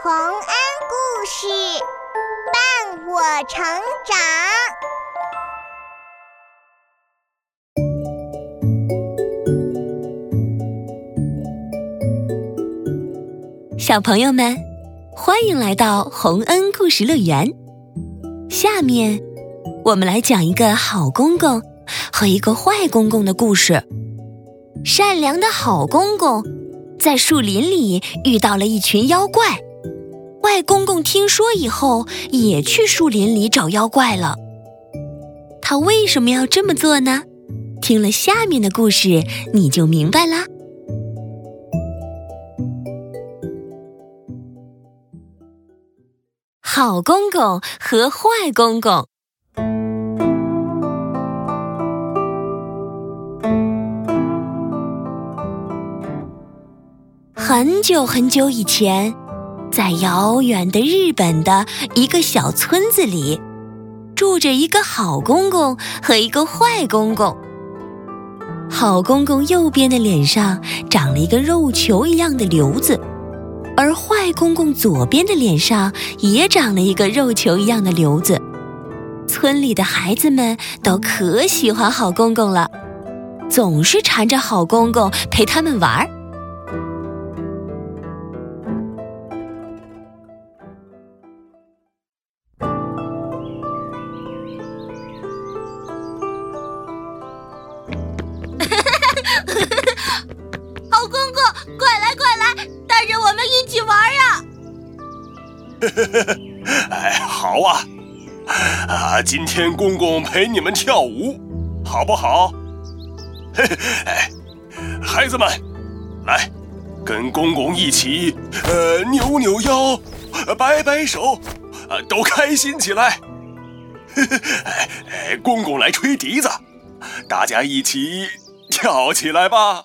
洪恩故事伴我成长。小朋友们，欢迎来到洪恩故事乐园。下面，我们来讲一个好公公和一个坏公公的故事。善良的好公公在树林里遇到了一群妖怪，坏公公听说以后也去树林里找妖怪了。他为什么要这么做呢？听了下面的故事，你就明白啦。好公公和坏公公。很久很久以前，在遥远的日本的一个小村子里，住着一个好公公和一个坏公公。好公公右边的脸上长了一个肉球一样的瘤子，而坏公公左边的脸上也长了一个肉球一样的瘤子。村里的孩子们都可喜欢好公公了，总是缠着好公公陪他们玩儿。哎，好啊！啊，今天公公陪你们跳舞，好不好？嘿嘿，哎，孩子们，来，跟公公一起，呃，扭扭腰，摆摆手，呃，都开心起来！嘿 嘿，哎，公公来吹笛子，大家一起跳起来吧！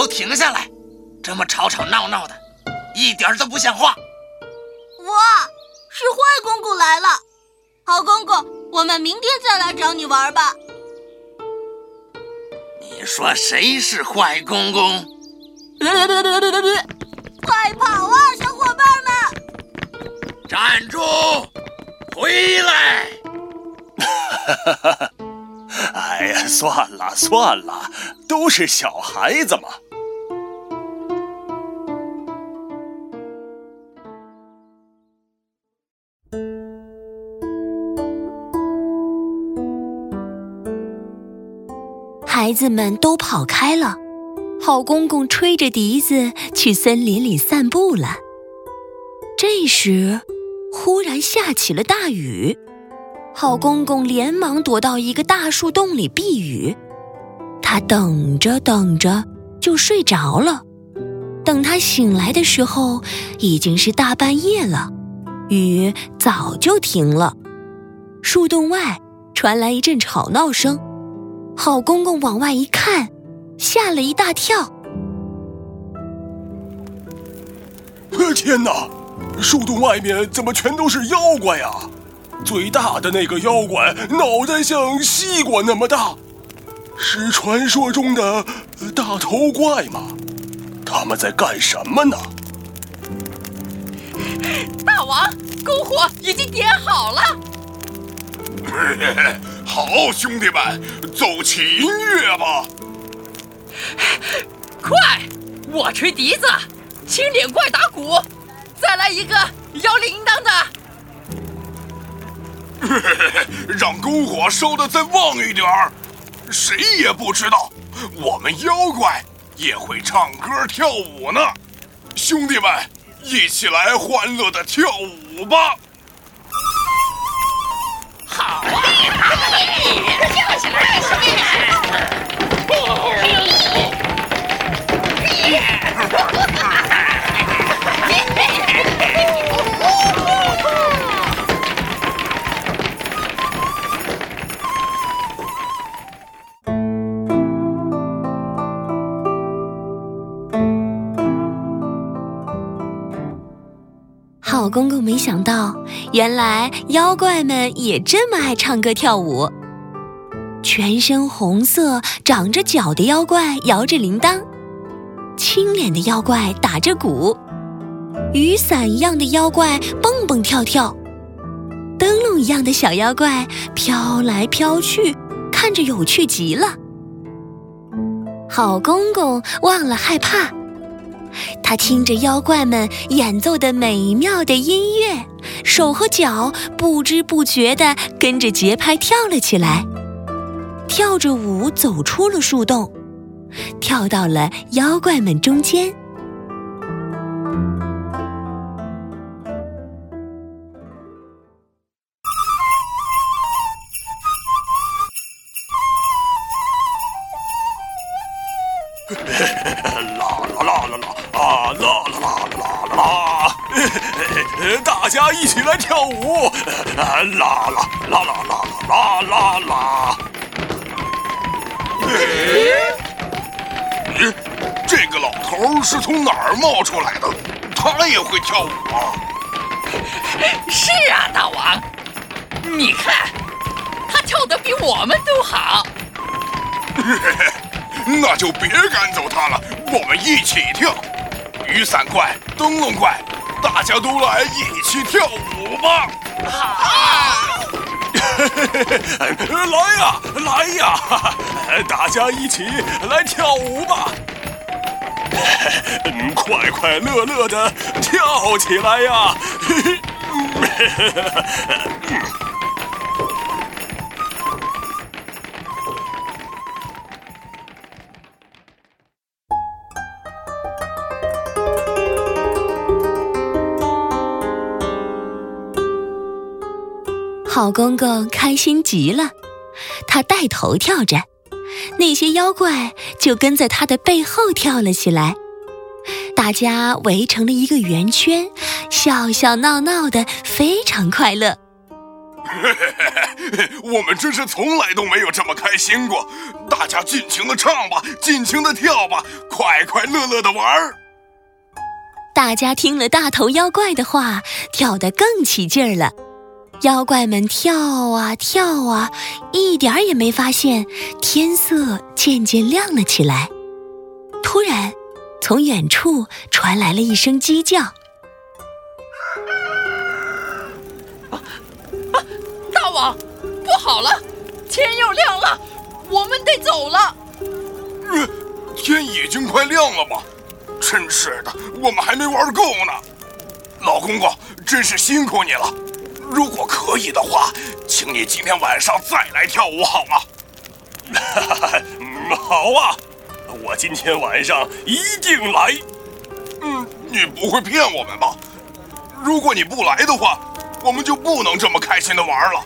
都停下来！这么吵吵闹闹的，一点儿都不像话。哇，是坏公公来了！好公公，我们明天再来找你玩吧。你说谁是坏公公？快跑啊，小伙伴们！站住！回来！哎呀，算了算了，都是小孩子嘛。孩子们都跑开了，好公公吹着笛子去森林里散步了。这时，忽然下起了大雨，好公公连忙躲到一个大树洞里避雨。他等着等着就睡着了。等他醒来的时候，已经是大半夜了，雨早就停了。树洞外传来一阵吵闹声。好公公往外一看，吓了一大跳。天哪！树洞外面怎么全都是妖怪呀？最大的那个妖怪脑袋像西瓜那么大，是传说中的大头怪吗？他们在干什么呢？大王，篝火已经点好了。好，兄弟们，奏起音乐吧！快，我吹笛子，青脸怪打鼓，再来一个摇铃铛的。嘿嘿嘿，让篝火烧得再旺一点儿。谁也不知道，我们妖怪也会唱歌跳舞呢。兄弟们，一起来欢乐的跳舞吧！跳起来，兄弟好公公没想到，原来妖怪们也这么爱唱歌跳舞。全身红色、长着角的妖怪摇着铃铛，青脸的妖怪打着鼓，雨伞一样的妖怪蹦蹦跳跳，灯笼一样的小妖怪飘来飘去，看着有趣极了。好公公忘了害怕。他听着妖怪们演奏的美妙的音乐，手和脚不知不觉地跟着节拍跳了起来，跳着舞走出了树洞，跳到了妖怪们中间。家一起来跳舞，啦啦啦啦啦啦啦啦！咦，这个老头是从哪儿冒出来的？他也会跳舞啊？是啊，大王，你看，他跳得比我们都好。那就别赶走他了，我们一起跳。雨伞怪，灯笼怪。大家都来一起跳舞吧！好，来呀，来呀，大家一起来跳舞吧！快快乐乐的跳起来呀！好公公开心极了，他带头跳着，那些妖怪就跟在他的背后跳了起来。大家围成了一个圆圈，笑笑闹闹的，非常快乐。我们真是从来都没有这么开心过！大家尽情的唱吧，尽情的跳吧，快快乐乐的玩儿。大家听了大头妖怪的话，跳得更起劲儿了。妖怪们跳啊跳啊，一点儿也没发现天色渐渐亮了起来。突然，从远处传来了一声鸡叫：“啊啊！大王，不好了，天要亮了，我们得走了。”“嗯天已经快亮了吗？真是的，我们还没玩够呢。”“老公公，真是辛苦你了。”如果可以的话，请你今天晚上再来跳舞好吗？嗯，好啊，我今天晚上一定来。嗯，你不会骗我们吧？如果你不来的话，我们就不能这么开心的玩了。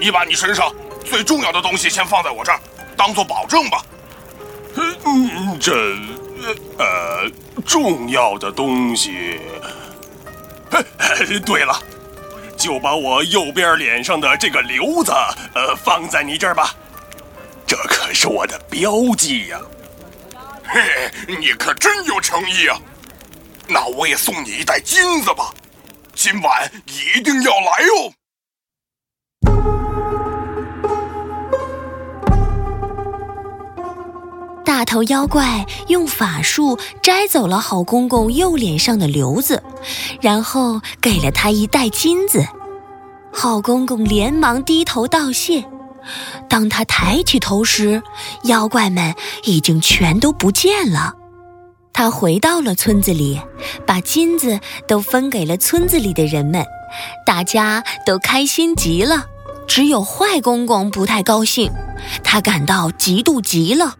你把你身上最重要的东西先放在我这儿，当做保证吧。嗯，这呃重要的东西。对了。就把我右边脸上的这个瘤子，呃，放在你这儿吧，这可是我的标记呀。嘿，你可真有诚意啊！那我也送你一袋金子吧，今晚一定要来哦。大头妖怪用法术摘走了好公公右脸上的瘤子，然后给了他一袋金子。好公公连忙低头道谢。当他抬起头时，妖怪们已经全都不见了。他回到了村子里，把金子都分给了村子里的人们，大家都开心极了。只有坏公公不太高兴，他感到嫉妒极了。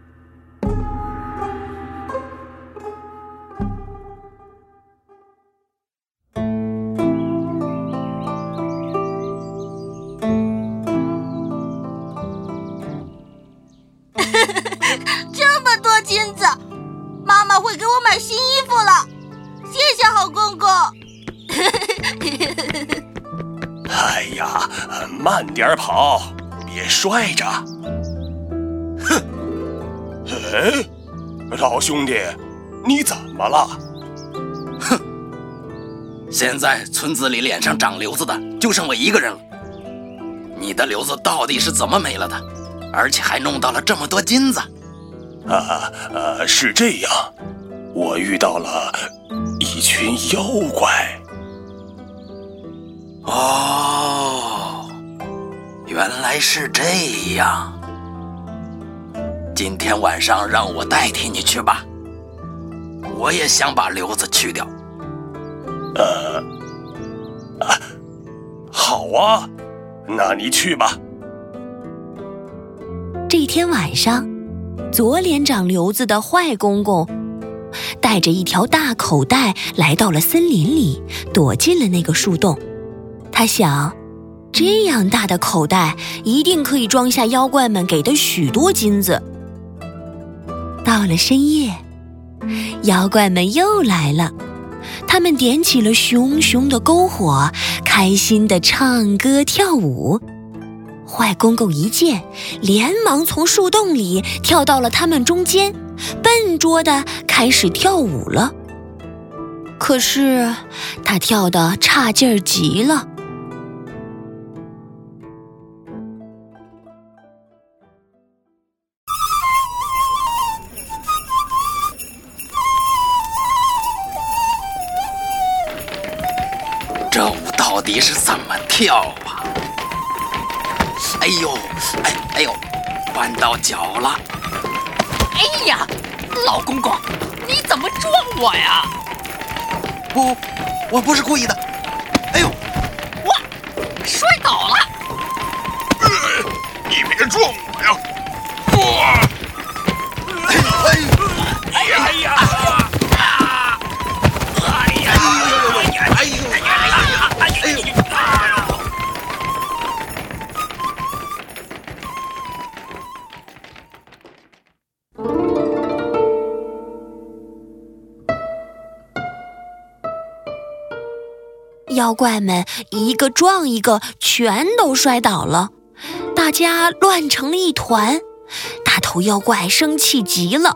这么多金子妈妈会给我买新衣服了。谢谢好公公。哎呀慢点跑别摔着。哼！哎，老兄弟，你怎么了？哼！现在村子里脸上长瘤子的就剩我一个人了。你的瘤子到底是怎么没了的？而且还弄到了这么多金子？啊呃，是这样，我遇到了一群妖怪。哦，原来是这样。今天晚上让我代替你去吧，我也想把瘤子去掉。呃，啊，好啊，那你去吧。这天晚上，左脸长瘤子的坏公公带着一条大口袋来到了森林里，躲进了那个树洞。他想，这样大的口袋一定可以装下妖怪们给的许多金子。到了深夜，妖怪们又来了，他们点起了熊熊的篝火，开心的唱歌跳舞。坏公公一见，连忙从树洞里跳到了他们中间，笨拙的开始跳舞了。可是他跳的差劲儿极了。跳啊？哎呦，哎哎呦，绊到脚了！哎呀，老公公，你怎么撞我呀？不，我不是故意的。哎呦，哇，摔倒了！呃你别撞我呀！哇！哎哎哎呀！哎呀！妖怪们一个撞一个，全都摔倒了，大家乱成了一团。大头妖怪生气极了，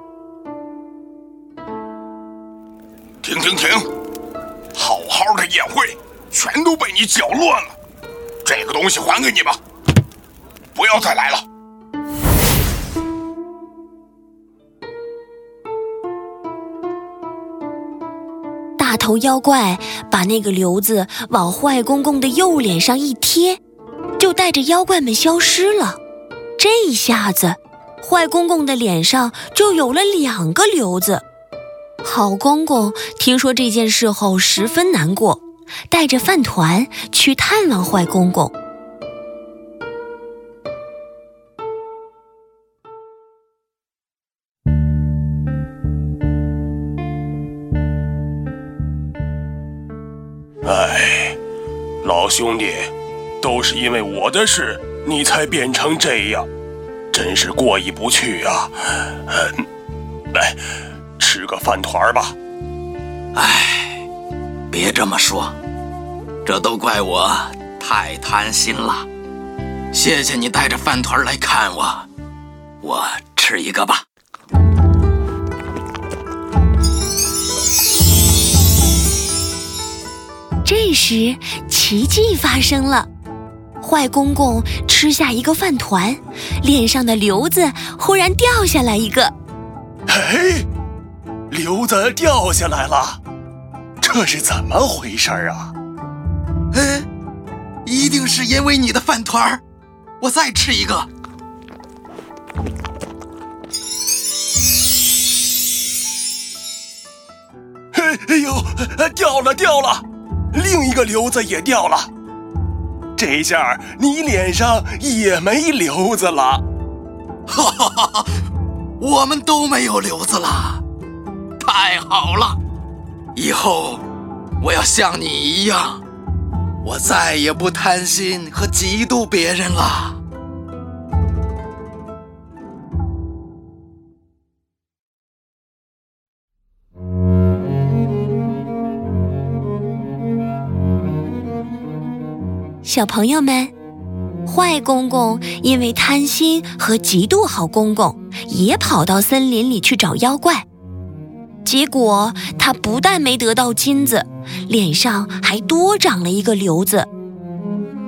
停停停！好好的宴会，全都被你搅乱了。这个东西还给你吧，不要再来了。大头妖怪把那个瘤子往坏公公的右脸上一贴，就带着妖怪们消失了。这一下子，坏公公的脸上就有了两个瘤子。好公公听说这件事后十分难过，带着饭团去探望坏公公。兄弟，都是因为我的事，你才变成这样，真是过意不去啊！嗯，来，吃个饭团儿吧。哎，别这么说，这都怪我太贪心了。谢谢你带着饭团来看我，我吃一个吧。这时，奇迹发生了，坏公公吃下一个饭团，脸上的瘤子忽然掉下来一个。哎，瘤子掉下来了，这是怎么回事儿啊？哎，一定是因为你的饭团儿，我再吃一个。哎哎呦，掉了掉了，另一个瘤子也掉了，这下你脸上也没瘤子了。哈哈哈哈！我们都没有瘤子了，太好了！以后我要像你一样，我再也不贪心和嫉妒别人了。小朋友们，坏公公因为贪心和嫉妒好公公，也跑到森林里去找妖怪。结果他不但没得到金子，脸上还多长了一个瘤子。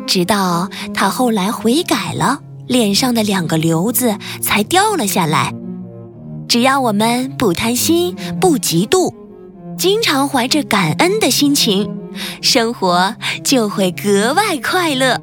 直到他后来悔改了，脸上的两个瘤子才掉了下来。只要我们不贪心、不嫉妒，经常怀着感恩的心情，生活就会格外快乐。